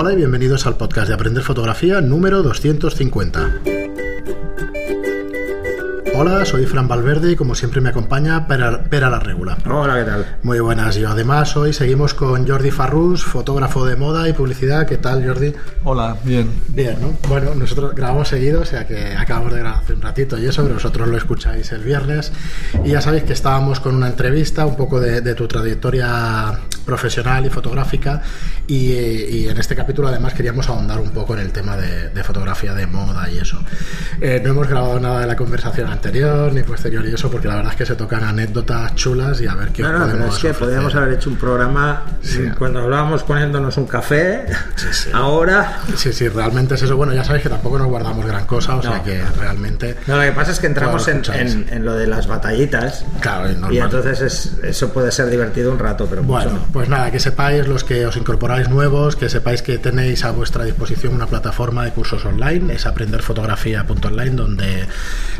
Hola y bienvenidos al podcast de Aprender Fotografía número 250. Hola, soy Fran Valverde y como siempre me acompaña Pera, Pera la Regula. Hola, ¿qué tal? Muy buenas, yo además hoy seguimos con Jordi Farrús, fotógrafo de moda y publicidad. ¿Qué tal, Jordi? Hola, bien. Bien, ¿no? Bueno, nosotros grabamos seguido, o sea que acabamos de grabar hace un ratito y eso, pero vosotros lo escucháis el viernes. Y ya sabéis que estábamos con una entrevista, un poco de, de tu trayectoria profesional y fotográfica y, y, en este capítulo además queríamos ahondar un poco en el tema de, de fotografía de moda y eso. Eh, no hemos grabado nada de la conversación anterior ni posterior y eso porque la verdad es que se tocan anécdotas chulas y a ver qué no, no, podemos es que podríamos haber hecho un programa Sí. cuando hablábamos poniéndonos un café. sí. Ahora. Sí, sí, realmente es eso. Bueno, ya sabéis que tampoco nos guardamos gran cosa, o sea No. que realmente... No, lo que pasa es que entramos en, en- en lo de las batallitas. Claro. Y entonces es- eso puede ser divertido un rato, pero mucho Bueno, no. Pues nada, que sepáis los que os incorporáis nuevos, que sepáis que tenéis a vuestra disposición una plataforma de cursos online, es aprenderfotografía.online, donde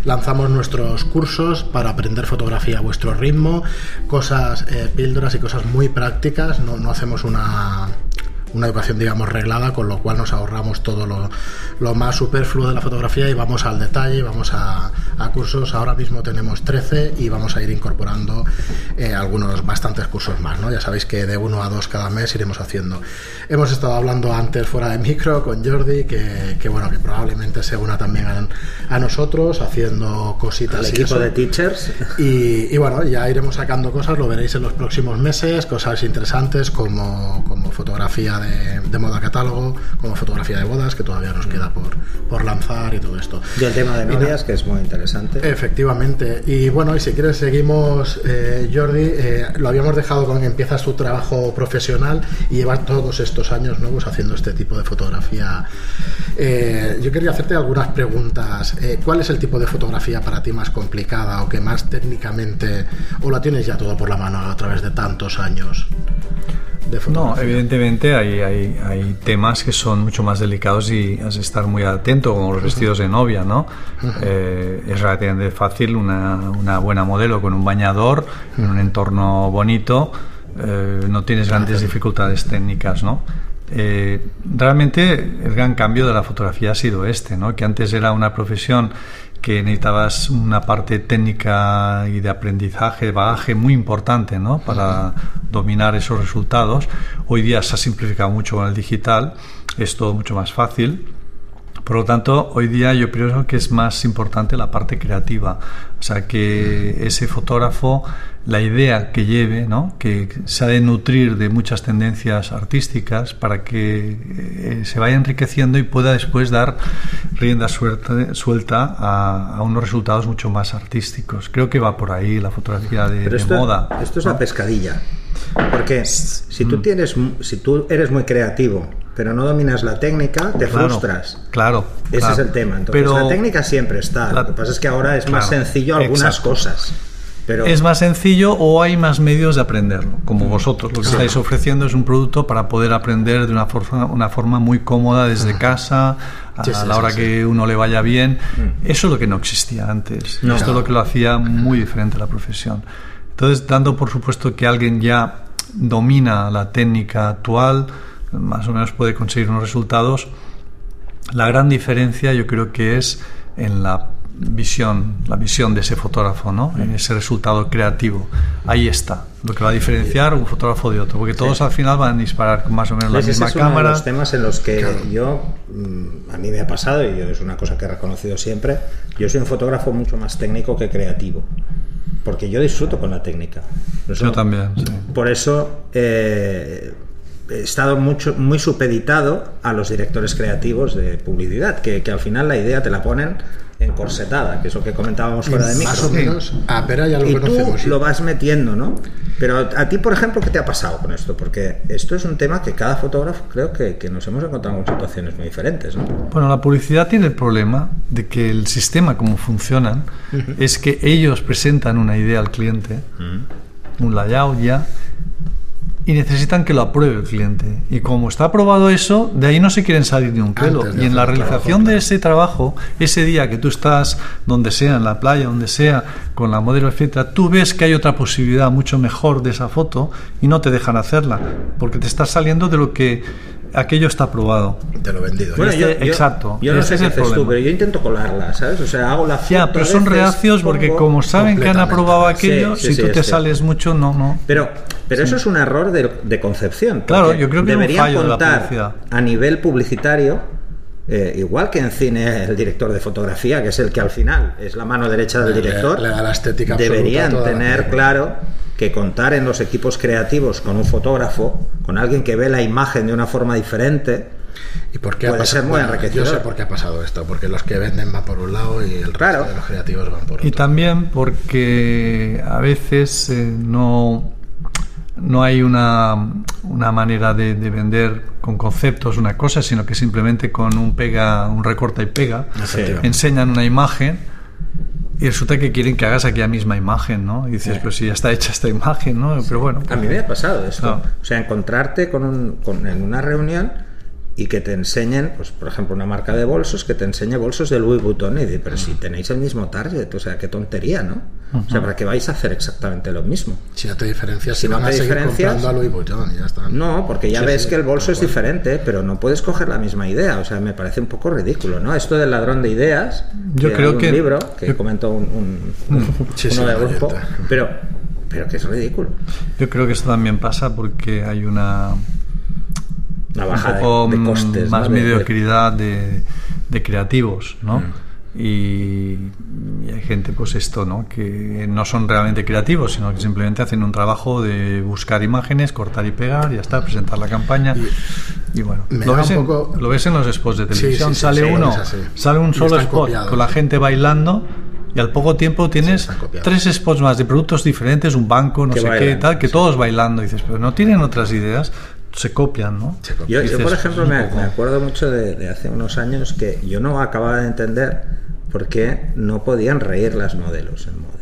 lanzamos nuestros cursos para aprender fotografía a vuestro ritmo, cosas, eh, píldoras y cosas muy prácticas, no, no hacemos una una educación digamos reglada con lo cual nos ahorramos todo lo, lo más superfluo de la fotografía y vamos al detalle vamos a, a cursos ahora mismo tenemos 13 y vamos a ir incorporando eh, algunos bastantes cursos más ¿no? ya sabéis que de uno a dos cada mes iremos haciendo hemos estado hablando antes fuera de micro con Jordi que, que bueno que probablemente se una también a, a nosotros haciendo cositas El y equipo eso. de teachers. Y, y bueno, ya iremos sacando cosas, lo veréis en los próximos meses, cosas interesantes como, como fotografía de, de moda catálogo, como fotografía de bodas, que todavía nos queda por, por lanzar y todo esto. Y el tema de novias, que es muy interesante. Efectivamente. Y bueno, y si quieres seguimos, eh, Jordi, eh, lo habíamos dejado con que empiezas tu trabajo profesional y llevas todos estos años nuevos haciendo este tipo de fotografía. Eh, yo quería hacerte algunas preguntas. Eh, ¿Cuál es el tipo de fotografía para ti más complicada o que más técnicamente, o la tienes ya todo por la mano a través de tantos años de No, evidentemente hay, hay, hay temas que son mucho más delicados y has de estar muy atento, como los vestidos de novia, ¿no? Eh, es relativamente fácil una, una buena modelo con un bañador en un entorno bonito, eh, no tienes grandes dificultades técnicas, ¿no? Eh, realmente el gran cambio de la fotografía ha sido este, ¿no? que antes era una profesión que necesitabas una parte técnica y de aprendizaje, de bagaje muy importante ¿no? para dominar esos resultados. Hoy día se ha simplificado mucho con el digital, es todo mucho más fácil. Por lo tanto, hoy día yo creo que es más importante la parte creativa. O sea, que ese fotógrafo, la idea que lleve, ¿no? que se ha de nutrir de muchas tendencias artísticas para que eh, se vaya enriqueciendo y pueda después dar rienda suelta, suelta a, a unos resultados mucho más artísticos. Creo que va por ahí la fotografía de, Pero de esto, moda. esto es ¿no? la pescadilla. Porque si Mm. tú tienes, si tú eres muy creativo, pero no dominas la técnica, te Claro, frustras. Claro. Ese claro. es el tema. Entonces, Pero la técnica siempre está. la- Lo que pasa es que ahora es más sencillo algunas exacto. cosas. Pero es más sencillo o hay más medios de aprenderlo, como vosotros. Lo que estáis ofreciendo es un producto para poder aprender de una forma, una forma muy cómoda desde casa, a Sí, sí, la hora sí. que uno le vaya bien. Eso es lo que no existía antes. No. Esto es lo que lo hacía muy diferente la profesión. Entonces, dando por supuesto que alguien ya domina la técnica actual, más o menos puede conseguir unos resultados, la gran diferencia yo creo que es en la visión, la visión de ese fotógrafo, ¿no? En ese resultado creativo. Ahí está, lo que va a diferenciar un fotógrafo de otro, porque todos al final van a disparar con más o menos la misma es uno cámara. de los temas en los que yo, mm, a mí me ha pasado, y yo es una cosa que he reconocido siempre, yo soy un fotógrafo mucho más técnico que creativo. Porque yo disfruto con la técnica. Eso- Yo también, sí. Por eso eh, he estado mucho, muy supeditado a los directores creativos de publicidad, que, que al final la idea te la ponen encorsetada, que es lo que comentábamos fuera de micro. Más o menos, a Pera ya lo y tú conocemos. lo vas metiendo, ¿no? Pero a ti, por ejemplo, ¿qué te ha pasado con esto? Porque esto es un tema que cada fotógrafo creo que, que nos hemos encontrado en situaciones muy diferentes, ¿no? Bueno, la publicidad tiene el problema de que el sistema como funcionan es que ellos presentan una idea al cliente, un layout ya, y necesitan que lo apruebe el cliente. Y como está aprobado eso, de ahí no se quieren salir ni un pelo. Y en la realización trabajo, de ese trabajo, ese día que tú estás donde sea, en la playa, donde sea, con la modelo, etcétera, tú ves que hay otra posibilidad mucho mejor de esa foto y no te dejan hacerla, porque te estás saliendo de lo que aquello está probado. De lo vendido. Bueno, Este- yo- exacto, Yo no sé es qué haces tú, pero yo intento colarla, ¿sabes? O sea, hago la foto. Ya, pero son veces, reacios porque como saben que han aprobado aquello, Sí, sí, si sí, tú te cierto. sales mucho, no, no. Pero, pero eso es un error de, de concepción. Claro, yo creo que es un deberían fallo de la contar a nivel publicitario, eh, igual que en cine el director de fotografía, que es el que al final es la mano derecha del Le- director, le da la estética deberían tener claro que contar en los equipos creativos con un fotógrafo, con alguien que ve la imagen de una forma diferente, ¿Y por qué Puede ha pasado? ser muy Bueno, enriquecedor. Yo sé por qué ha pasado esto, porque los que venden van por un lado y el resto Claro. de los creativos van por otro. Y también porque a veces eh, no, no hay una, una manera de, de vender con conceptos una cosa, sino que simplemente con un pega, un recorta y pega, enseñan una imagen y resulta que quieren que hagas aquella misma imagen, ¿no? Y dices, pero si ya está hecha esta imagen, ¿no? Pero bueno. A mí me ha pasado esto. O sea, encontrarte con un- con- en una reunión y que te enseñen, pues por ejemplo, una marca de bolsos que te enseñe bolsos de Louis Vuitton y de, pero si tenéis el mismo target, o sea, qué tontería, ¿no? O sea, ¿para qué vais a hacer exactamente lo mismo? Si no te diferencias, Si si no van te a seguir diferencias- comprando a Louis Vuitton y ya está. No, porque ya Sí, ves sí, que el bolso es diferente, pero no puedes coger la misma idea. O sea, me parece un poco ridículo, ¿no? Esto del ladrón de ideas. Yo que creo hay un que- libro que yo- comentó un, un- un- Sí, sí, uno un grupo, pero, pero que es ridículo. Yo creo que esto también pasa porque hay una Una un baja poco de, costes. más ¿no? De- de- mediocridad de, de creativos, ¿no? Mm. Y, y hay gente, pues esto, ¿no? Que no son realmente creativos, sino que simplemente hacen un trabajo de buscar imágenes, cortar y pegar, y ya está, presentar la campaña. Y, bueno, lo ves, un en, poco- lo ves en los spots de televisión, sí, sí, sale sí, uno, sale un solo spot copiados. con la gente bailando. Y al poco tiempo tienes tres spots más de productos diferentes, un banco, no Que sé qué, bailan, tal, que todos bailando. Y dices, pero no tienen otras ideas, se copian, ¿no? Se. Yo, por ejemplo, me, me acuerdo mucho de, de hace unos años que yo no acababa de entender por qué no podían reír las modelos en moda.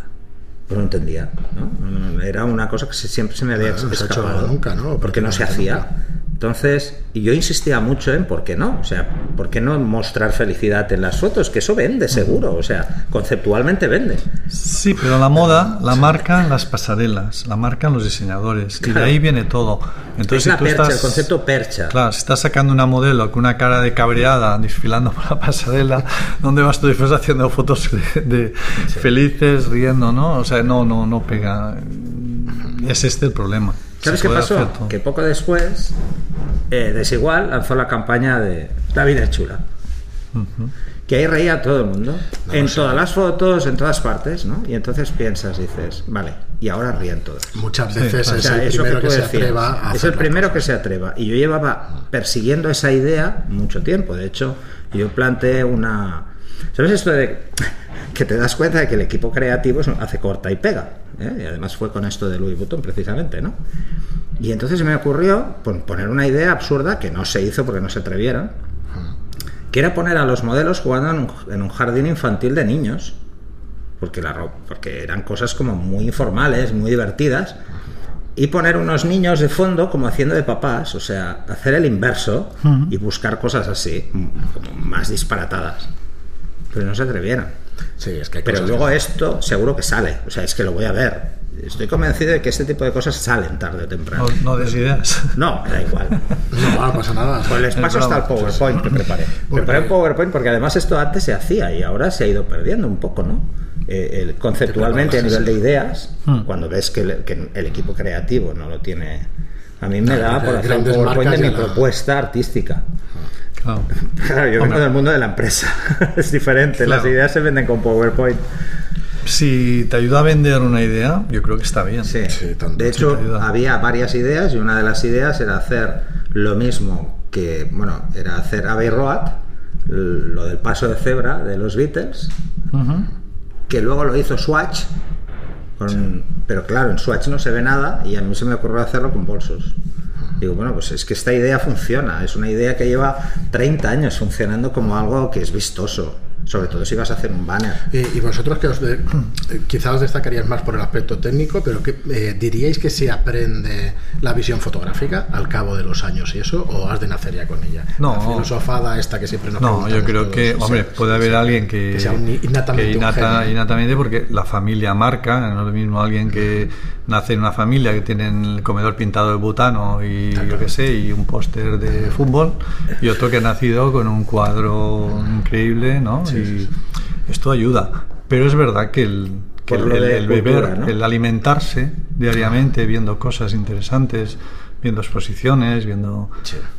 Pues no entendía, ¿no? Era una cosa que siempre se me había Claro, no se ha hecho escapado. nunca, ¿no? Porque no se hacía. Nunca. Entonces, y yo insistía mucho en por qué no, o sea, por qué no mostrar felicidad en las fotos, que eso vende seguro, o sea, conceptualmente vende. Sí, pero la moda la marcan las pasarelas, la marcan los diseñadores y de ahí viene todo. Entonces, es si la tú percha, estás, el concepto percha. Claro, si estás sacando una modelo con una cara de cabreada desfilando por la pasarela, ¿dónde vas tú después haciendo fotos de, de felices, riendo, no? O sea, no, no, no pega. Es este el problema. ¿Sabes qué pasó? Que poco después, eh, Desigual lanzó la campaña de La vida es chula. Que ahí reía todo el mundo. No en sé. todas las fotos, en todas partes, ¿no? Y entonces piensas, dices, vale, y ahora ríen todos. Muchas Sí, veces es O sea, el eso primero que, tú se decías. atreva a Es hacer el primero que se atreva. Y yo llevaba persiguiendo esa idea mucho tiempo. De hecho, yo planteé una. ¿Sabes esto de que te das cuenta de que el equipo creativo hace corta y pega? ¿eh? Y además fue con esto de Louis Vuitton, precisamente, ¿no? Y entonces me ocurrió pon- poner una idea absurda que no se hizo porque no se atrevieron, que era poner a los modelos jugando en un, jardín infantil de niños porque, la, porque eran cosas como muy informales, muy divertidas, y poner unos niños de fondo como haciendo de papás, o sea, hacer el inverso y buscar cosas así, como más disparatadas. Pero no se atrevieron. Sí, es que Pero luego que- esto seguro que sale, o sea, es que lo voy a ver. Estoy convencido de que este tipo de cosas salen tarde o temprano. No, no des ideas. No, da igual. No, no pasa nada. Pues les Es paso hasta el. PowerPoint que preparé. Porque- Preparé un PowerPoint porque además esto antes se hacía y ahora se ha ido perdiendo un poco, ¿no? Eh, el- conceptualmente a nivel de ideas, Hmm. cuando ves que el, que el equipo creativo no lo tiene... A mí me da por hacer un PowerPoint de mi la- propuesta artística. Claro. Claro, yo vengo del mundo de la empresa. es diferente. Las ideas se venden con PowerPoint. Si te ayuda a vender una idea, yo creo que está bien. Sí. Sí, tanto. de Sí, hecho, había varias ideas y una de las ideas era hacer lo mismo que, bueno, era hacer Abbey Road, lo del paso de cebra de los Beatles, que luego lo hizo Swatch, con- pero claro, en Swatch no se ve nada y a mí se me ocurrió hacerlo con bolsos. Digo, bueno, pues es que esta idea funciona, es una idea que lleva 30 años funcionando como algo que es vistoso. Sobre todo si vas a hacer un banner. Y, vosotros que os de, quizá os destacaríais más por el aspecto técnico, pero que eh, diríais que se aprende la visión fotográfica al cabo de los años y eso, o has de nacer ya con ella. No, la filosofada esta que siempre nos No, yo creo que, hombre, puede haber alguien que, que sea innatamente, que innata, innatamente, porque la familia marca, no es lo mismo alguien que nace en una familia que tiene el comedor pintado de butano y yo qué sé, y un póster de fútbol, y otro que ha nacido con un cuadro increíble, ¿no? Y esto ayuda. Pero es verdad que el, el, beber, el alimentarse diariamente, viendo cosas interesantes, viendo exposiciones, viendo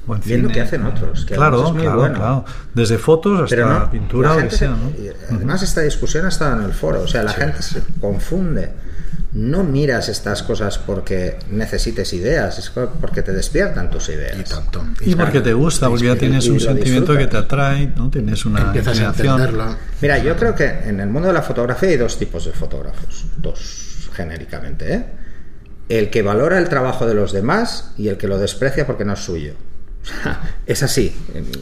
buen cine. Viendo que hacen otros. claro, claro, claro. Desde fotos hasta pintura. además, esta discusión ha estado en el foro. O sea, la gente se confunde no miras estas cosas porque necesites ideas, es porque te despiertan tus ideas. Y tanto. Y, porque te gusta, porque ya tienes un sentimiento que te atrae, ¿no? Tienes una Empiezas a entenderlo. Mira, yo creo que en el mundo de la fotografía hay dos tipos de fotógrafos, dos genéricamente, ¿eh? El que valora el trabajo de los demás y el que lo desprecia porque no es suyo. es así.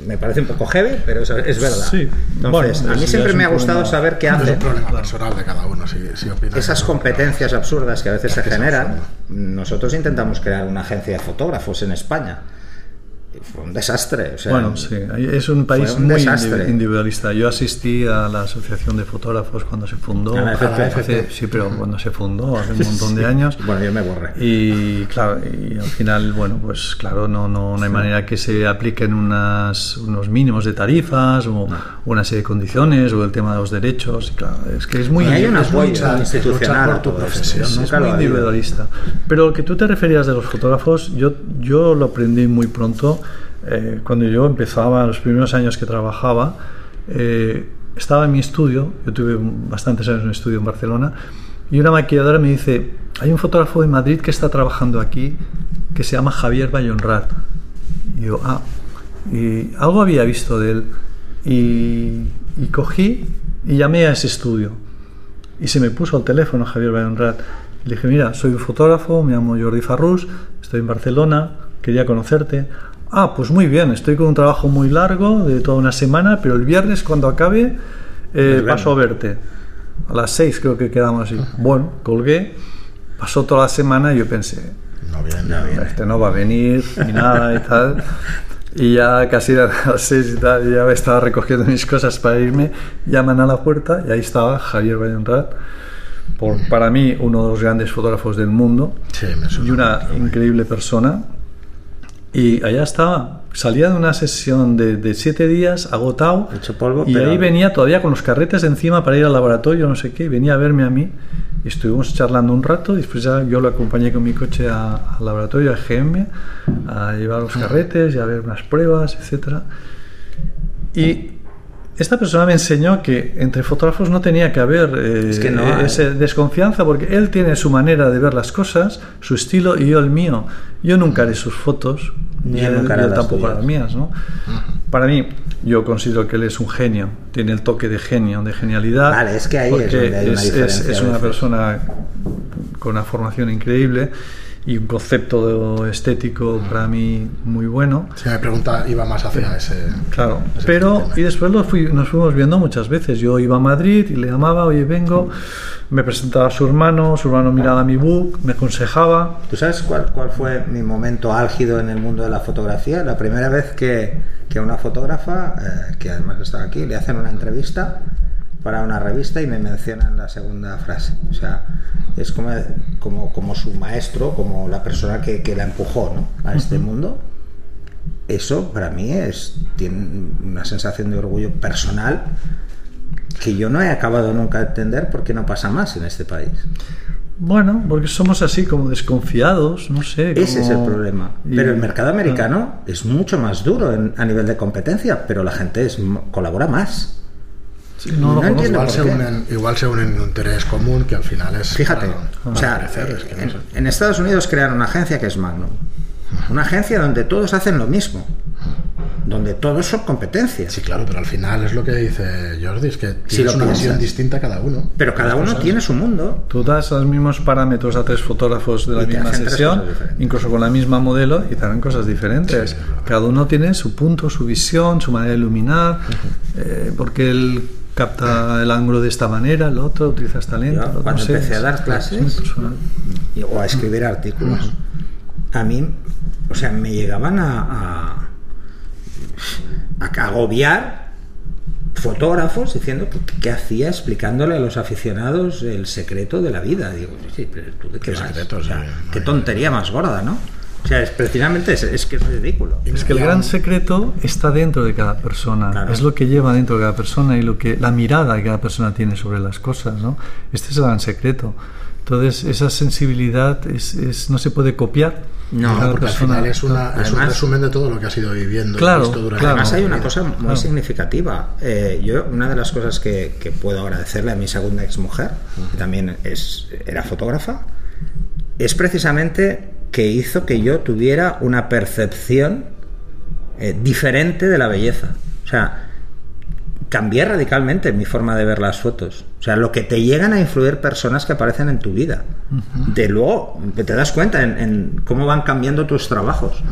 Me parece un poco heavy, pero es, verdad. Entonces, a mí siempre me ha gustado saber qué hace. Es un problema personal de cada uno, si, Esas competencias absurdas que a veces se generan, nosotros intentamos crear una agencia de fotógrafos en España fue un desastre. bueno, sí, es un país muy individualista. Yo asistí a la Asociación de Fotógrafos cuando se fundó. Ah, sí, pero cuando se fundó, hace un montón de años. bueno, yo me borré. Y claro, y al final, bueno, pues claro, no, no, no hay manera que se apliquen unas, unos mínimos de tarifas o una serie de condiciones o el tema de los derechos. claro, es que es muy, hay una es institucional por tu profesión. Es muy individualista. Pero lo que tú te referías de los fotógrafos, yo, yo lo aprendí muy pronto eh, cuando yo empezaba, los primeros años que trabajaba, eh, estaba en mi estudio, yo tuve bastantes años en un estudio en Barcelona, y una maquilladora me dice, hay un fotógrafo de Madrid que está trabajando aquí, que se llama Javier Bayonrat. Y yo, ah, y algo había visto de él. Y, y, cogí y llamé a ese estudio. Y se me puso al teléfono Javier Bayonrat. Le dije, mira, soy un fotógrafo, me llamo Jordi Farrús, estoy en Barcelona, quería conocerte. Ah, pues muy bien, estoy con un trabajo muy largo de toda una semana, pero el viernes cuando acabe eh, paso a verte. A las seis creo que quedamos así. Bueno, colgué, pasó toda la semana y yo pensé, no viene, este no va a venir ni nada y tal. Y ya casi a las seis y tal, ya estaba recogiendo mis cosas para irme, llaman a la puerta y ahí estaba Javier Bayonrat, por, para mí uno de los grandes fotógrafos del mundo y una increíble persona y allá estaba. Salía de una sesión de, de siete días, agotado. Hecho polvo, y ahí venía todavía con los carretes encima para ir al laboratorio, no sé qué. Y venía a verme a mí. Y estuvimos charlando un rato. Y después ya yo lo acompañé con mi coche al laboratorio, a GM, a llevar los carretes y a ver unas pruebas, etc. Y esta persona me enseñó que entre fotógrafos no tenía que haber eh, esa desconfianza porque él tiene su manera de ver las cosas, su estilo y yo el mío. Yo nunca haré sus fotos, ni él, tampoco las mías. ¿no? Para mí, yo considero que él es un genio, tiene el toque de genio, de genialidad. Vale, es que ahí es, donde hay una es, es una persona con una formación increíble y un concepto estético para mí muy bueno. Si me pregunta, iba más hacia ese. Claro, pero y después lo fui, nos fuimos viendo muchas veces. Yo iba a Madrid y le llamaba, oye, vengo, me presentaba a su hermano, su hermano miraba mi book, me aconsejaba. ¿Tú sabes cuál, cuál fue mi momento álgido en el mundo de la fotografía? La primera vez que, que una fotógrafa, eh, que además estaba aquí, le hacen una entrevista para una revista y me mencionan la segunda frase. O sea, es como, como, como su maestro, como la persona que, que la empujó ¿no? a este mundo. Eso para mí es tiene una sensación de orgullo personal que yo no he acabado nunca de entender por qué no pasa más en este país. Bueno, porque somos así como desconfiados, no sé. Ese es el problema. Pero el mercado americano es mucho más duro a nivel de competencia, pero la gente es, colabora más no, igual, se unen, igual se unen en un interés común que al final es. Fíjate, o sea, en, Estados Unidos crean una agencia que es Magnum. Una agencia donde todos hacen lo mismo. Donde todos son competencias. Sí, claro, pero al final es lo que dice Jordi, es que tiene una visión distinta cada uno. Pero cada uno tiene su mundo. Tú das los mismos parámetros a tres fotógrafos de la misma sesión, incluso con la misma modelo, y te harán cosas diferentes. cada uno tiene su punto, su visión, su manera de iluminar, eh, porque el capta el ángulo de esta manera, el otro utiliza esta lente. Yo, el otro, cuando no sé, empecé a dar es clases y- o a escribir artículos, a mí, o sea, me llegaban a, a, a agobiar fotógrafos diciendo que, que hacía explicándole a los aficionados el secreto de la vida. Digo, sí, pero tú de qué, ¿Qué vas? secreto? O sea, qué no, tontería más gorda, ¿no? O sea, es precisamente es, es que es ridículo. Es que el gran secreto está dentro de cada persona, Claro. es lo que lleva dentro de cada persona y lo que la mirada que cada persona tiene sobre las cosas, ¿no? Este es el gran secreto. Entonces, esa sensibilidad es, es- no se puede copiar. No, Cada porque al persona- final es, una, es un resumen de todo lo que has ido viviendo Claro, y visto durante claro. Además hay una cosa muy Claro. significativa. Eh, yo una de las cosas que, que puedo agradecerle a mi segunda exmujer, que también es, era fotógrafa, es precisamente que hizo que yo tuviera una percepción eh, diferente de la belleza. O sea, cambié radicalmente mi forma de ver las fotos. O sea, lo que te llegan a influir personas que aparecen en tu vida. De luego, te das cuenta en, en cómo van cambiando tus trabajos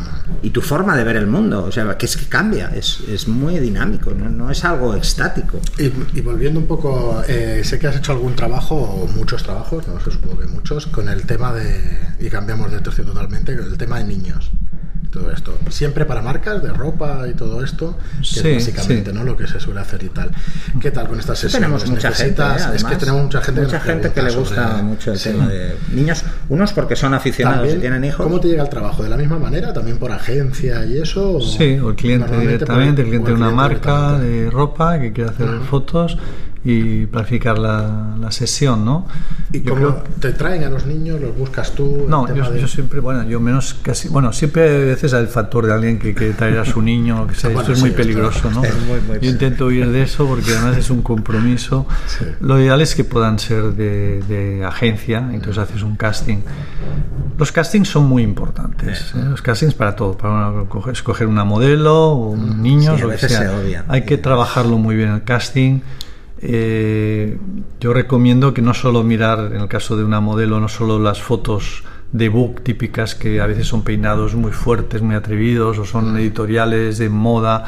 y tu forma de ver el mundo. O sea, que es que cambia, es, es muy dinámico, no, no es algo estático. Y, y volviendo un poco, eh, sé que has hecho algún trabajo, o muchos trabajos, no sé, supongo que muchos, con el tema de, y cambiamos de tercio totalmente, con el tema de niños. Todo esto. Siempre para marcas de ropa y todo esto, que Sí, es básicamente sí. ¿no? lo que se suele hacer y tal. ¿Qué tal con estas sesiones? Tenemos mucha gente, ¿eh? Es que tenemos mucha gente mucha nos gente que le gusta sobre- mucho el Sí. tema de niños. Unos porque son aficionados También, y tienen hijos. ¿Cómo te llega el trabajo? ¿De la misma manera? ¿También por agencia y eso? Sí, o el cliente directamente, el cliente o de una marca de ropa que quiere hacer fotos y planificar la, la sesión, ¿no? ¿Y Yo cómo creo- te traen a los niños? ¿Los buscas tú? No, yo, de- yo siempre, bueno, yo menos casi, bueno, siempre a veces hay el factor de alguien que quiere traer a su niño, que sea, Bueno, esto es sí, muy peligroso, ¿no? es muy, muy yo intento huir de eso porque además es un compromiso. Sí. Lo ideal es que puedan ser de, de agencia, entonces haces un casting. Los castings son muy importantes, ¿eh? los castings para todo, para una- escoger una modelo o un niño, Sí, a lo que sea. se obvian. Hay que trabajarlo muy bien el casting. Eh, yo recomiendo que no solo mirar, en el caso de una modelo, no solo las fotos de book típicas que a veces son peinados muy fuertes, muy atrevidos, o son editoriales de moda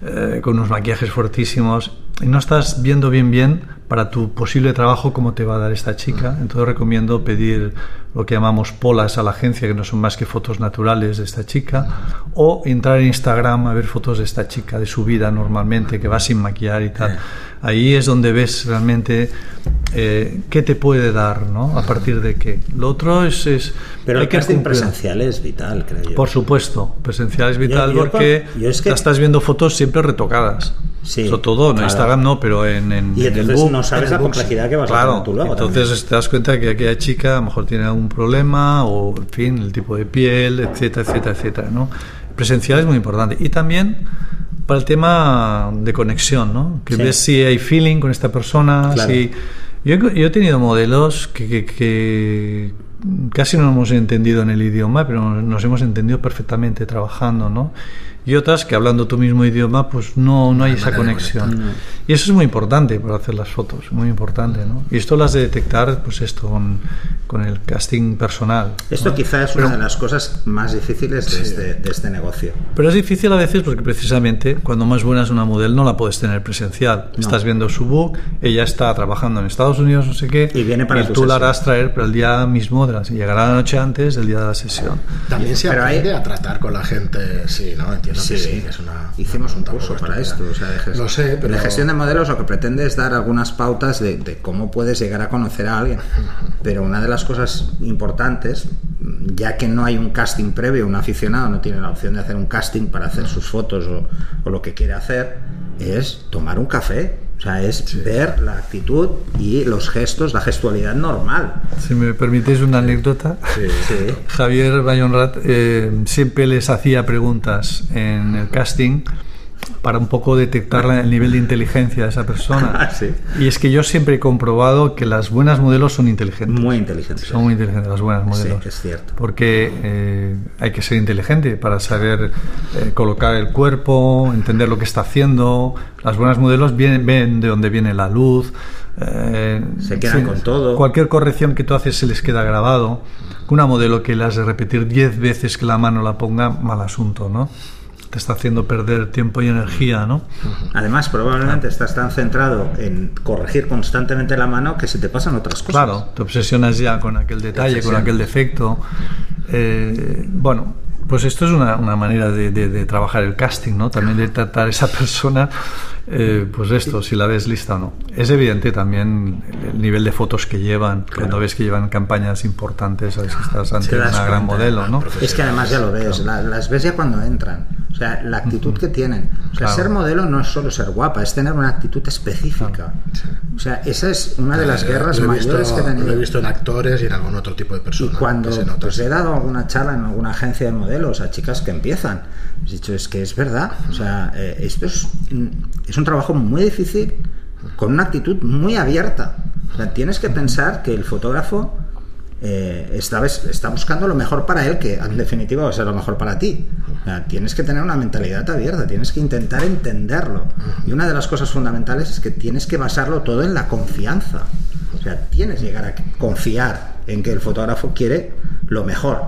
eh, con unos maquillajes fuertísimos, y no estás viendo bien bien para tu posible trabajo cómo te va a dar esta chica. Entonces recomiendo pedir lo que llamamos polas a la agencia, que no son más que fotos naturales de esta chica, o entrar en Instagram a ver fotos de esta chica, de su vida normalmente, que va sin maquillar y tal. Ahí es donde ves realmente eh, qué te puede dar, ¿no? A partir de qué. Lo otro es... es Pero hay el casting cumplir. presencial es vital, creo yo. Por supuesto, presencial es vital yo porque con- yo es que- estás viendo fotos siempre retocadas. Sí, Sobre todo, en claro. Instagram no, pero en, en, Y en el entonces book, no sabes la complejidad que vas a Claro, tener tú luego Entonces también. te das cuenta que aquella chica a lo mejor tiene algún problema o, en fin, el tipo de piel, etcétera, etcétera, etcétera, ¿no? Presencial es muy importante. Y también para el tema de conexión, ¿no? Que Sí. ves si hay feeling con esta persona, Claro. si... Yo, yo he tenido modelos que, que- que casi no hemos entendido en el idioma, pero nos hemos entendido perfectamente trabajando, ¿no? Y otras que hablando tu mismo idioma, pues no, no hay esa conexión. Y eso es muy importante para hacer las fotos, muy importante, ¿no? Y esto lo has de detectar, pues esto, con, con el casting personal. Esto ¿no? quizá es Pero- una de las cosas más difíciles de, este, de este negocio. Pero es difícil a veces porque precisamente cuando más buena es una modelo no la puedes tener presencial. No. Estás viendo su book, ella está trabajando en Estados Unidos, no sé qué, Y viene para tu tú la harás traer para el día mismo, de la, llegará la noche antes del día de la sesión. También se Pero hay- aprende a tratar con la gente, sí, ¿no? Entiendo que sí, que es una... Hicimos un curso para esto. O sea, de, gest- Lo sé, pero... de gestión de modelos lo que pretende es dar algunas pautas de, de cómo puedes llegar a conocer a alguien. Pero una de las cosas importantes, ya que no hay un casting previo, un aficionado no tiene la opción de hacer un casting para hacer sus fotos o, o lo que quiere hacer, es tomar un café. Sea, es ver la actitud y los gestos, la gestualidad normal. Si me permitís una anécdota, Sí. Javier Bayonrat eh, siempre les hacía preguntas en el casting para un poco detectar el nivel de inteligencia de esa persona. Ah, sí. Y es que yo siempre he comprobado que las buenas modelos son inteligentes. Muy inteligente. Son muy inteligentes las buenas modelos. Sí, es cierto. Porque eh, hay que ser inteligente para saber eh, colocar el cuerpo, entender lo que está haciendo. Las buenas modelos vienen, ven de dónde viene la luz. eh, Se quedan con todo. Cualquier corrección que tú haces se les queda grabado. Una modelo que le has de repetir 10 veces que la mano la ponga, mal asunto, ¿no? Te está haciendo perder tiempo y energía, ¿no? Además, probablemente estás tan centrado en corregir constantemente la mano que se te pasan otras cosas. Claro, te obsesionas ya con aquel detalle, con aquel defecto. Eh, bueno, pues esto es una, una manera de, de, de, trabajar el casting, ¿no? También de tratar a esa persona, eh, pues esto, si la ves lista o no. Es evidente también el nivel de fotos que llevan, claro. cuando ves que llevan campañas importantes, sabes que estás ante una gran modelo, ¿no? Es que además ya lo ves, la, las ves ya cuando entran. O sea, la actitud uh -huh. que tienen. O sea, claro. ser modelo no es solo ser guapa, es tener una actitud específica. O sea, esa es una de las Eh, guerras mayores visto, que he tenido. Lo he visto en actores y en algún otro tipo de Y personas. cuando se nota. pues, he dado alguna charla en alguna agencia de modelos a chicas que empiezan, he dicho, es que es verdad. O sea, eh, esto es, mm, es un trabajo muy difícil con una actitud muy abierta. O sea, tienes que pensar que el fotógrafo eh, vez está buscando lo mejor para él, que en definitiva va a ser lo mejor para ti. O sea, tienes que tener una mentalidad abierta, tienes que intentar entenderlo. Y una de las cosas fundamentales es que tienes que basarlo todo en la confianza. O sea, tienes que llegar a confiar en que el fotógrafo quiere lo mejor.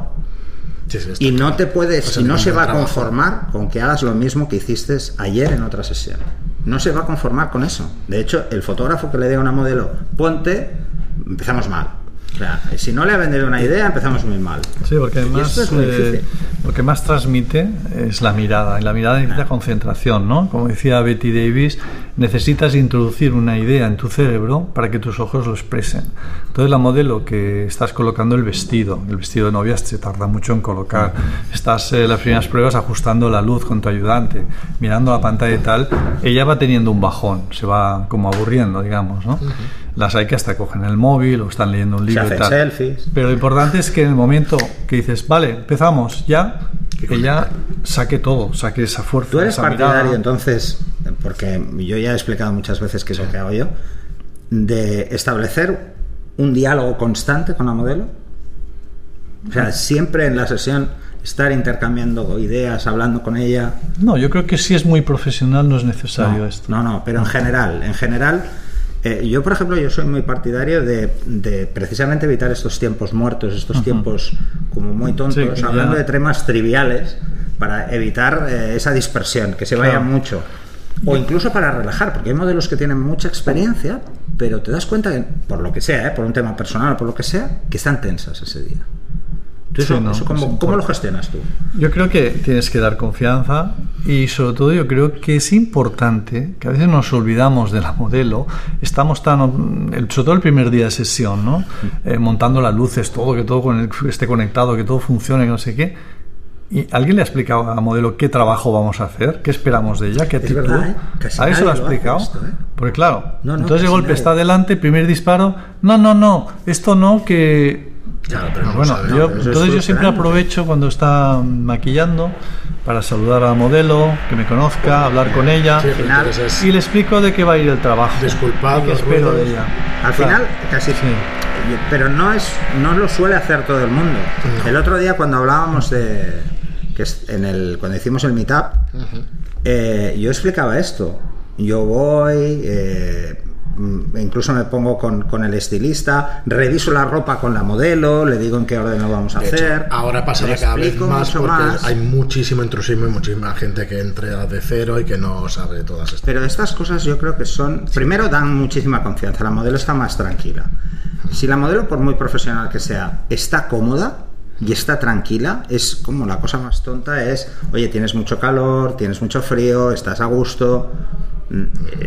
Sí, sí, está Y no te puedes, Pues y el no se va a conformar con que hagas lo mismo que hiciste ayer en otra sesión. No se va a conformar con eso. De hecho, el fotógrafo que le diga a una modelo, ponte, empezamos mal. O sea, si no le ha vendido una idea, empezamos muy mal. Sí, porque esto es eh, lo que más transmite es la mirada, y la mirada necesita concentración, ¿no? Como decía Betty Davis, necesitas introducir una idea en tu cerebro para que tus ojos lo expresen. Entonces la modelo que estás colocando el vestido, el vestido de novia se tarda mucho en colocar, estás en las primeras pruebas ajustando la luz con tu ayudante, mirando la pantalla y tal, ella va teniendo un bajón, se va como aburriendo, digamos, ¿no? Las hay que hasta cogen el móvil o están leyendo un Se libro y hacen tal. selfies. Pero lo importante es que en el momento que dices, vale, empezamos ya, ella saque todo, saque esa fuerza. Tú eres esa partidario, mirada. entonces, porque yo ya he explicado muchas veces que es lo que hago yo, de establecer un diálogo constante con la modelo. O sea, siempre en la sesión estar intercambiando ideas, hablando con ella. No, yo creo que si es muy profesional no es necesario no, esto. No, no, pero en general, en general, eh, yo por ejemplo, yo soy muy partidario de, de precisamente evitar estos tiempos muertos, estos tiempos como muy tontos, Sí, hablando ya- de temas triviales para evitar eh, esa dispersión, que se vaya Claro. mucho. O incluso para relajar, porque hay modelos que tienen mucha experiencia, pero te das cuenta, que, por lo que sea, ¿eh? por un tema personal o por lo que sea, que están tensas ese día. ¿Tú Sí, no, eso es cómo, ¿Cómo importante. lo gestionas tú? Yo creo que tienes que dar confianza y sobre todo yo creo que es importante, que a veces nos olvidamos de la modelo, estamos tan, el- sobre todo el primer día de sesión, ¿no? Eh, montando las luces, todo, que todo con el- esté conectado, que todo funcione, que no sé qué. ¿Y alguien le ha explicado a la modelo qué trabajo vamos a hacer? ¿Qué esperamos de ella? ¿Qué Es actitud? verdad, ¿eh? Casi ¿A eso lo ha explicado? esto, ¿eh? Porque claro, No, no, entonces casi golpe nadie. está adelante, primer disparo, no, no, no, esto no, que Claro, pero no bueno, sabe, yo, entonces yo siempre aprovecho cuando está maquillando para saludar a la modelo, que me conozca, hablar con ella Sí, final- y le explico de qué va a ir el trabajo. Disculpad qué espero de ella. Al Claro. final, casi Sí. Pero no es no lo suele hacer todo el mundo. No. El otro día cuando hablábamos de que en el cuando hicimos el meetup, eh, yo explicaba esto. Yo voy, eh, incluso me pongo con, con el estilista, reviso la ropa con la modelo, le digo en qué orden lo vamos a De hecho, hacer. ahora pasará cada vez más porque más. hay muchísimo intrusismo y muchísima gente que entra de cero y que no sabe todas estas Pero estas cosas yo creo que son, primero dan muchísima confianza, la modelo está más tranquila. Si la modelo, por muy profesional que sea, está cómoda y está tranquila, es como la cosa más tonta es, oye, tienes mucho calor, tienes mucho frío, estás a gusto. Mm,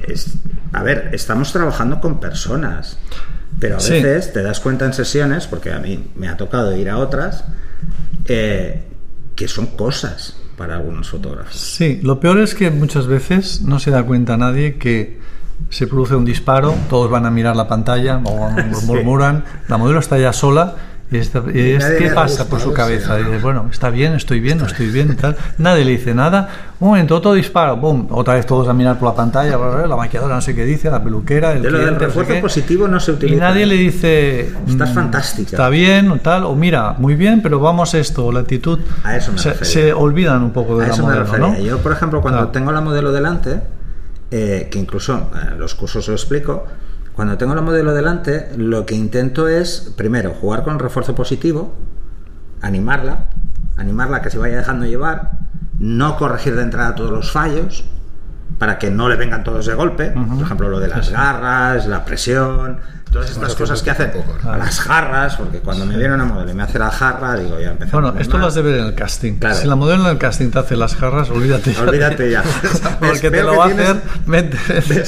es- a ver, estamos trabajando con personas, pero a Sí. veces te das cuenta en sesiones, porque a mí me ha tocado ir a otras, eh, que son cosas para algunos fotógrafos. Sí, lo peor es que muchas veces no se da cuenta nadie que se produce un disparo, todos van a mirar la pantalla, Sí. murmuran, la modelo está ya sola. Y, y es, ¿Qué pasa por su cabeza? Y dice, no. bueno, está bien, estoy bien, no estoy bien y tal. Nadie le dice nada. Un momento, otro disparo, boom, otra vez todos a mirar por la pantalla, la maquilladora no sé qué dice, la peluquera, el De lo del cliente, no sé refuerzo positivo no se Y utiliza. nadie le dice. Estás mm, fantástica. Está bien, o tal, o mira, muy bien, pero vamos esto, la actitud. A eso me se, se olvidan un poco de A la eso modelo, me. ¿no? Yo, por ejemplo, cuando Claro. tengo la modelo delante, eh, que incluso en los cursos lo explico, cuando tengo la modelo delante, lo que intento es, primero, jugar con el refuerzo positivo, animarla, animarla a que se vaya dejando llevar, no corregir de entrada todos los fallos para que no le vengan todos de golpe, por ejemplo lo de las garras, la presión, todas estas cosas que hacen las jarras, porque cuando me viene una modelo y me hace la jarra, digo, ya empezamos. Bueno, esto lo has de ver en el casting. Si la modelo en el casting te hace las jarras, olvídate. Olvídate ya. porque te lo va a hacer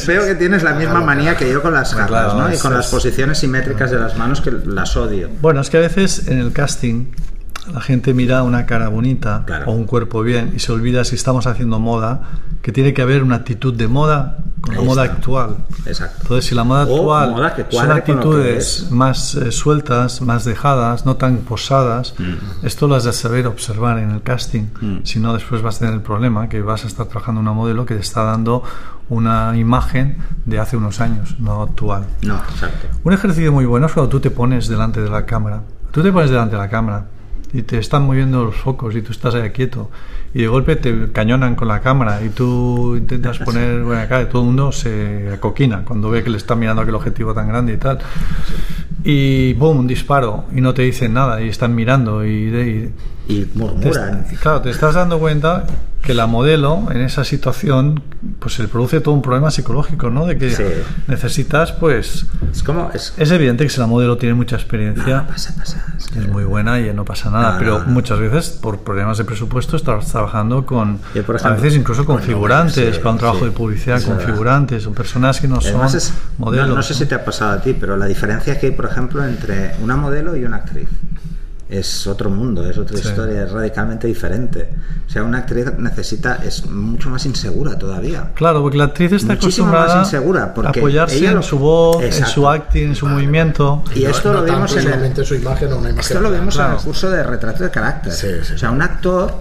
Veo que tienes la misma manía que yo con las jarras, ¿no? Y con las posiciones simétricas de las manos que las odio. Bueno, es que a veces en el casting la gente mira una cara bonita o un cuerpo bien y se olvida si estamos haciendo moda que tiene que haber una actitud de moda con la moda actual. Exacto. Entonces, si la moda actual son actitudes más eh, sueltas, más dejadas, no tan posadas, mm. esto lo has de saber observar en el casting. Mm. Si no, después vas a tener el problema que vas a estar trabajando una modelo que te está dando una imagen de hace unos años, no actual. No, exacto. Un ejercicio muy bueno es cuando tú te pones delante de la cámara. Tú te pones delante de la cámara y te están moviendo los focos y tú estás ahí quieto. Y de golpe te cañonan con la cámara y tú intentas poner bueno acá todo el mundo se acoquina cuando ve que le están mirando aquel objetivo tan grande y tal. Y boom un disparo y no te dicen nada y están mirando y, y, murmuran. Claro te estás dando cuenta que la modelo en esa situación pues se le produce todo un problema psicológico, ¿no? De que necesitas, pues... Es como... Es... evidente que si la modelo tiene mucha experiencia, es, muy buena y no pasa nada, pero muchas veces por problemas de presupuesto estás trabajando con... a veces incluso con figurantes, para un trabajo de publicidad con figurantes, o personas que no son modelos. No, no sé si te ha pasado a ti, pero la diferencia que hay, por ejemplo, entre una modelo y una actriz es otro mundo, es otra historia, es radicalmente diferente. O sea, una actriz necesita, es mucho más insegura todavía. Claro, porque la actriz está acostumbrada insegura porque a apoyarse en su voz, en su acting, en su movimiento. Y esto lo vemos en el, su imagen o una imagen Esto lo vemos en el curso de retrato de carácter. o sea, un actor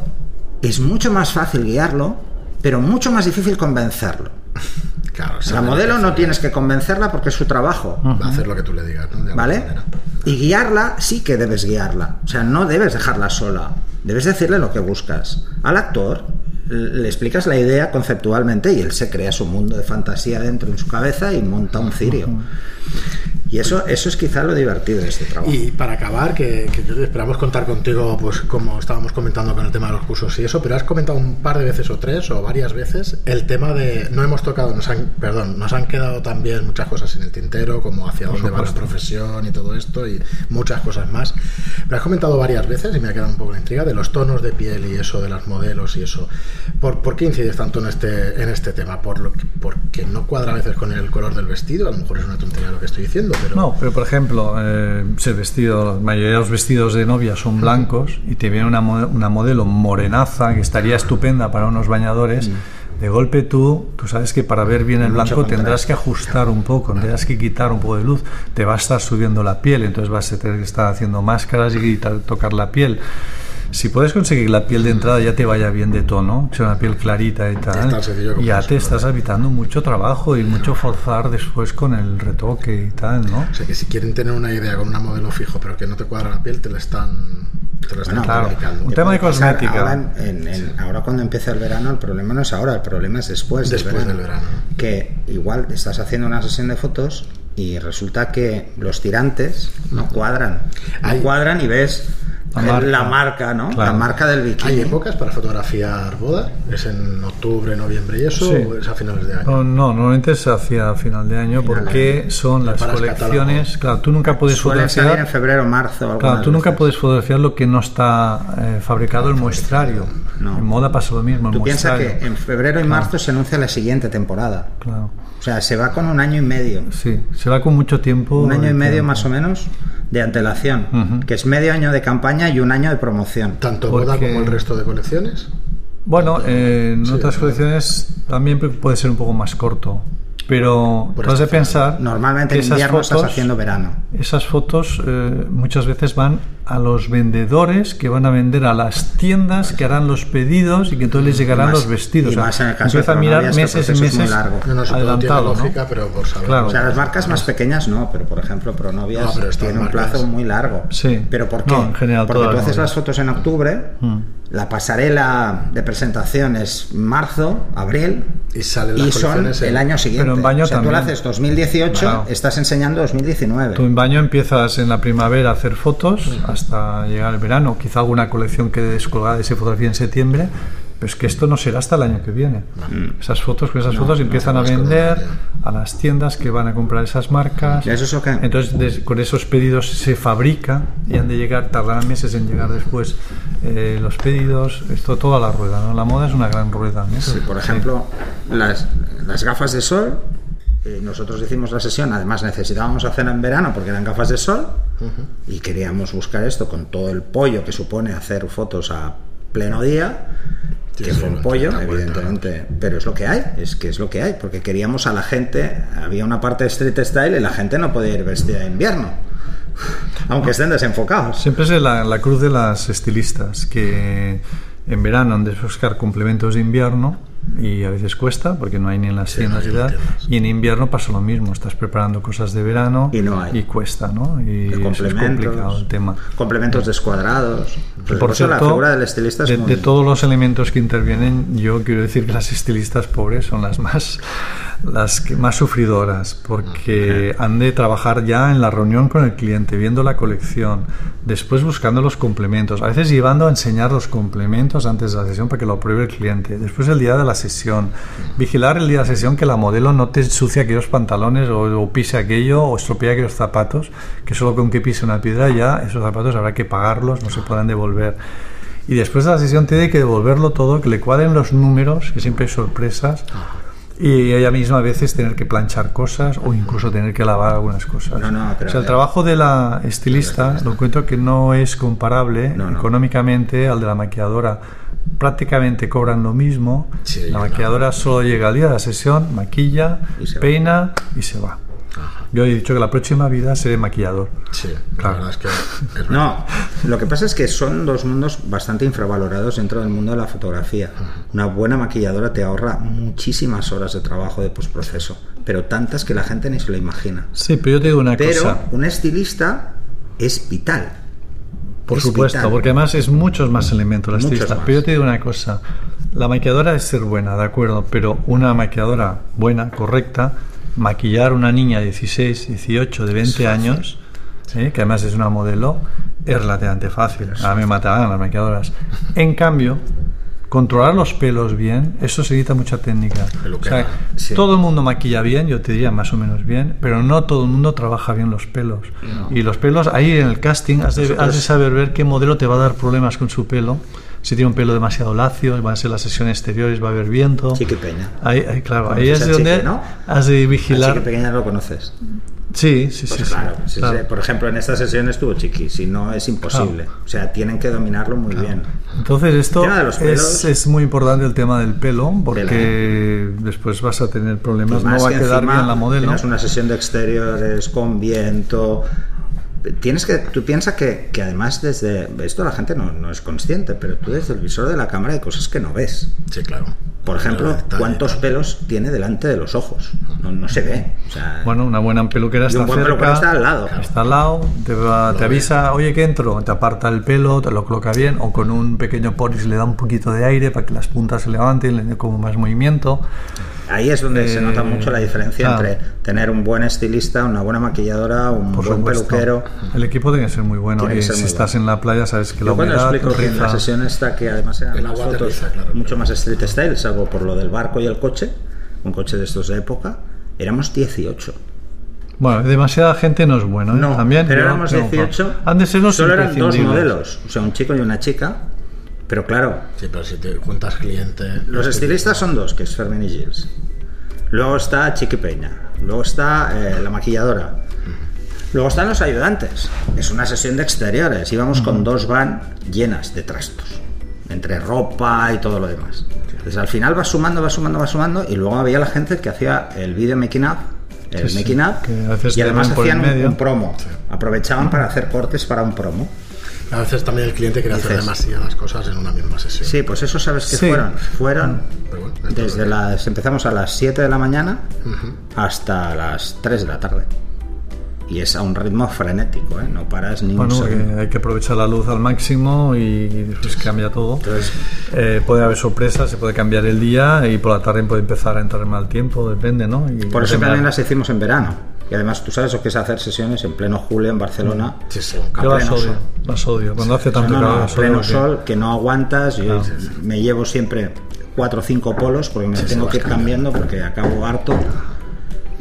es mucho más fácil guiarlo, pero mucho más difícil convencerlo. Claro, la modelo no tienes que convencerla porque es su trabajo. Va a hacer lo que tú le digas, ¿no? ¿Vale? Y guiarla sí que debes guiarla. O sea, no debes dejarla sola. Debes decirle lo que buscas. Al actor le explicas la idea conceptualmente y él se crea su mundo de fantasía dentro en su cabeza y monta un cirio. Y eso, eso es quizá lo divertido de este trabajo. Y para acabar, que, esperamos contar contigo, pues como estábamos comentando con el tema de los cursos y eso, pero has comentado un par de veces o tres o varias veces el tema de, no hemos tocado, nos han, perdón, nos han quedado también muchas cosas en el tintero, como hacia dónde va la profesión y todo esto y muchas cosas más. Pero has comentado varias veces y me ha quedado un poco la intriga de los tonos de piel y eso, de las modelos y eso. ¿Por, por qué incides tanto en este, en este tema? ¿Por lo ¿Porque no cuadra a veces con el color del vestido? A lo mejor es una tontería lo que estoy diciendo no, pero por ejemplo, eh, el vestido, la mayoría de los vestidos de novia son blancos y te viene una, una modelo morenaza que estaría estupenda para unos bañadores. Mm. De golpe tú, tú sabes que para ver bien el blanco tendrás que ajustar un poco, tendrás que quitar un poco de luz, te va a estar subiendo la piel, entonces vas a tener que estar haciendo máscaras y tocar la piel si puedes conseguir la piel de entrada ya te vaya bien de tono, sea una piel clarita y tal, ya te estás evitando mucho trabajo y mucho forzar después con el retoque y tal, ¿no? O sea que si quieren tener una idea con un modelo fijo pero que no te cuadra la piel, te la están están claro, Un tema de cosmética. Ahora, ahora, cuando empieza el verano, el problema no es ahora, el problema es después, después del, verano, Que igual estás haciendo una sesión de fotos y resulta que los tirantes no cuadran. No cuadran y ves la marca, ¿no? La marca del bikini. ¿Hay épocas para fotografiar boda? ¿Es en octubre, noviembre y eso? ¿O es a finales de año? No, normalmente es hacia final de año porque son las colecciones. Claro, tú nunca puedes Suelen fotografiar. en febrero, marzo. Claro, tú nunca puedes fotografiar lo que no está eh, fabricado el muestrario. En moda pasa lo mismo. Tú piensas que en febrero y marzo se anuncia la siguiente temporada. Claro. O sea, se va con un año y medio. Sí, se va con mucho tiempo. Un año y medio más o menos de antelación, que es medio año de campaña y un año de promoción. ¿Tanto boda como el resto de colecciones? Bueno, en otras colecciones también puede ser un poco más corto. Pero tú has de pensar. Normalmente en invierno estás haciendo verano. Esas fotos eh, muchas veces van a los vendedores que van a vender a las tiendas que harán los pedidos y que entonces les llegarán los vestidos. Y más en el caso Empieza a mirar meses y meses largo. adelantado. pero Claro. O sea, las marcas más pequeñas no, pero por ejemplo Pronovias no, tiene un plazo muy largo. Sí. ¿Pero por qué? en general, Porque tú haces las fotos en octubre, mm. la pasarela de presentación es marzo, abril y, sale y son el año siguiente. Pero en baño o sea, tú lo haces 2018, estás enseñando 2019. Tú en baño empiezas en la primavera a hacer fotos hasta llegar el verano. Quizá alguna colección quede descolgada se fotografía en septiembre, Pero es que esto no será hasta el año que viene. Esas fotos, con esas fotos empiezan a no, vender a las tiendas que van a comprar esas marcas. ¿Eso que- Entonces, des- con esos pedidos se fabrica y han de llegar, tardarán meses en llegar después eh, los pedidos. Esto toda la rueda, ¿no? La moda es una gran rueda. ¿no? Sí, por ejemplo, las, las gafas de sol, eh, nosotros hicimos la sesión, además necesitábamos hacerla en verano porque eran gafas de sol y queríamos buscar esto con todo el pollo que supone hacer fotos a pleno día, Sí, que sí, fue un pollo, evidentemente, pero es lo que hay, es que es lo que hay, porque queríamos a la gente, había una parte de street style y la gente no podía ir vestida de invierno, aunque estén desenfocados. Siempre es la, la cruz de las estilistas, que en verano han de buscar complementos de invierno y a veces cuesta porque no hay ni en las tiendas no y. Y en invierno pasa lo mismo, estás preparando cosas de verano Y no hay. cuesta, ¿no? Y eso es complicado el tema. complementos descuadrados. Pues Por eso cierto, la figura del estilista es de, muy- de todos los elementos que intervienen, yo quiero decir que las estilistas pobres son las más las que más sufridoras, porque han de trabajar ya en la reunión con el cliente, viendo la colección, después buscando los complementos, a veces llevando a enseñar los complementos antes de la sesión para que lo apruebe el cliente, después el día de la sesión, vigilar el día de la sesión que la modelo no te ensucie aquellos pantalones o, o pise aquello o estropee aquellos zapatos, que solo con que pise una piedra ya esos zapatos habrá que pagarlos, no se podrán devolver. Y después de la sesión tiene que devolverlo todo, que le cuadren los números, que siempre hay sorpresas. Y ella misma a veces tener que planchar cosas o incluso tener que lavar algunas cosas. No, no, pero- o sea, el trabajo de la estilista lo encuentro que no es comparable No, económicamente al de la maquilladora. Prácticamente cobran lo mismo. Sí, la maquilladora solo llega al día de la sesión, maquilla, Y se va. peina y se va. Ajá. Yo he dicho que la próxima vida seré maquillador. Sí, Claro. la verdad es que es. No, lo que pasa es que son dos mundos bastante infravalorados dentro del mundo de la fotografía. Una buena maquilladora te ahorra muchísimas horas de trabajo de postproceso, pero tantas que la gente ni se lo imagina. Sí, pero yo te digo una Pero cosa. un estilista es vital. Por Es supuesto, vital. porque además es muchos más elementos la estilista. más. Pero yo te digo una cosa, la maquilladora es ser buena, de acuerdo, pero una maquilladora buena, correcta, maquillar una niña de 16, 18, de 20 años, ¿eh? que además es una modelo, es relativamente fácil. A mí me matarán las maquilladoras. En cambio, controlar los pelos bien, eso se necesita mucha técnica. O sea, sí. todo el mundo maquilla bien, yo te diría más o menos bien, pero no todo el mundo trabaja bien los pelos. Y los pelos, ahí en el casting, has de, has de saber ver qué modelo te va a dar problemas con su pelo. Si tiene un pelo demasiado lacio, van a ser las sesiones exteriores, va a haber viento. Chiqui Peña. Ahí, ahí, claro, ahí es a donde has de La vigilar. chiqui pequeña lo conoces. Sí, sí, Pues sí. sí, claro, sí, claro. sí. por ejemplo, en esta sesión estuvo Chiqui, si no es imposible. O sea, tienen que dominarlo muy bien. Entonces esto de pelos- es, es muy importante el tema del pelo porque después vas a tener problemas, no va a que quedar bien la modelo. Tienes una sesión de exteriores con viento. Tienes que, tú piensas que, que además desde esto la gente no, no es consciente, pero tú desde el visor de la cámara hay cosas que no ves. Sí, claro. Por ejemplo, está cuántos ahí, pelos tiene delante de los ojos. No, no se ve. O sea, Bueno, una buena peluquera está un buen cerca, peluquero está al lado. está al lado, te, va- te avisa, oye que entro, te aparta el pelo, te lo coloca bien, o con un pequeño poris le da un poquito de aire para que las puntas se levanten, le dé como más movimiento. Ahí es donde se Eh, nota mucho la diferencia claro. entre tener un buen estilista, una buena maquilladora, un Por buen supuesto. peluquero. El equipo tiene que ser muy bueno Tiene y si muy estás en la playa sabes que la Yo cuando humedad explico que en la sesión esta, que además eran te fotos claro. mucho más street style, salvo por lo del barco y el coche, un coche de estos de época, éramos 18. Bueno, demasiada gente no es bueno, ¿eh? No, También, pero yo éramos tengo- 18. Han de ser los Solo eran dos modelos, o sea, un chico y una chica. Pero claro, Sí, pero si te juntas cliente. los estilistas son dos, que es Fermin y Gilles. Luego está Chiqui Peña. Luego está eh, la maquilladora. Luego están los ayudantes. Es una sesión de exteriores. Íbamos con dos van llenas de trastos. Entre ropa y todo lo demás. Entonces al final va sumando, va sumando, va sumando. Y luego había la gente que hacía el vídeo making up. El Sí, making up. y además hacían un promo. Aprovechaban para hacer cortes para un promo. A veces también el cliente quiere hacer demasiadas cosas en una misma sesión. Sí, pues eso sabes que Sí. fueron. Fueron bueno, lo desde las. Empezamos a las 7 de la mañana hasta las 3 de la tarde. Y es a un ritmo frenético, ¿eh? No paras ni Bueno, un porque segundo. hay que aprovechar la luz al máximo y después cambia todo. Eh, puede haber sorpresas, se puede cambiar el día y por la tarde puede empezar a entrar mal tiempo, depende, ¿no? Y Por eso también las hicimos en verano. Y además tú sabes lo que es hacer sesiones en pleno julio en Barcelona. Sí, sí, a pleno odio, sol. las odio. Cuando hace tanto no, no, calor, a pleno porque- sol, que no aguantas. Yo me llevo siempre cuatro o cinco polos porque me tengo que ir cambiando porque acabo harto.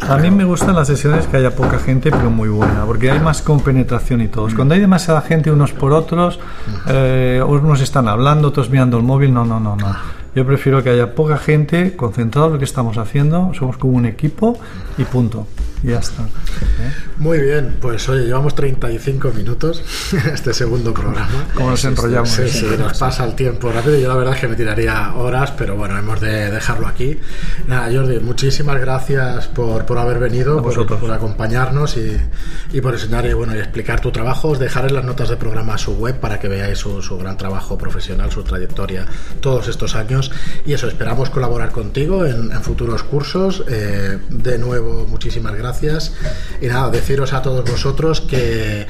A mí me gustan las sesiones que haya poca gente, pero muy buena, porque hay más compenetración y todos. Cuando hay demasiada gente unos por otros, eh, unos están hablando, otros mirando el móvil, no, no, no, no. Yo prefiero que haya poca gente, concentrado en lo que estamos haciendo, somos como un equipo y punto. Y ya está. ¿eh? Muy bien, pues oye, llevamos 35 minutos este segundo programa. ¿Cómo nos enrollamos? Sí, sí, nos pasa el tiempo rápido. Yo la verdad es que me tiraría horas, pero bueno, hemos de dejarlo aquí. Nada, Jordi, muchísimas gracias por, por haber venido, A por, por acompañarnos y, y por enseñar y, bueno, y explicar tu trabajo. Os dejaré en las notas de programa su web para que veáis su, su gran trabajo profesional, su trayectoria todos estos años. Y eso, esperamos colaborar contigo en, en futuros cursos. Eh, de nuevo, muchísimas gracias. Y nada, deciros a todos vosotros que,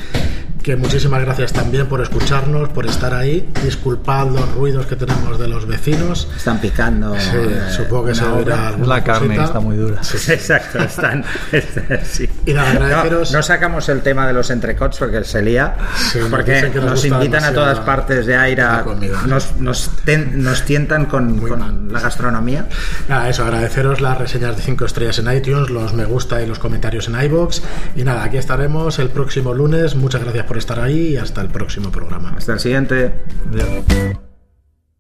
que muchísimas gracias también por escucharnos, por estar ahí. Disculpad los ruidos que tenemos de los vecinos. Están picando. Sí, eh, supongo que se oirá La carne cosita. está muy dura. Exacto, están. sí. Y nada, agradeceros. No, no sacamos el tema de los entrecots porque se lía. Sí, porque nos nos, invitan a todas la- partes de aire. Nos, nos, ten- nos tientan con, con la gastronomía. Nada, eso, agradeceros las reseñas de 5 estrellas en iTunes, los me gusta y los comentarios en iBox. Y nada, aquí estaremos el próximo lunes. Muchas gracias por estar ahí y hasta el próximo programa. Hasta el siguiente. Adiós.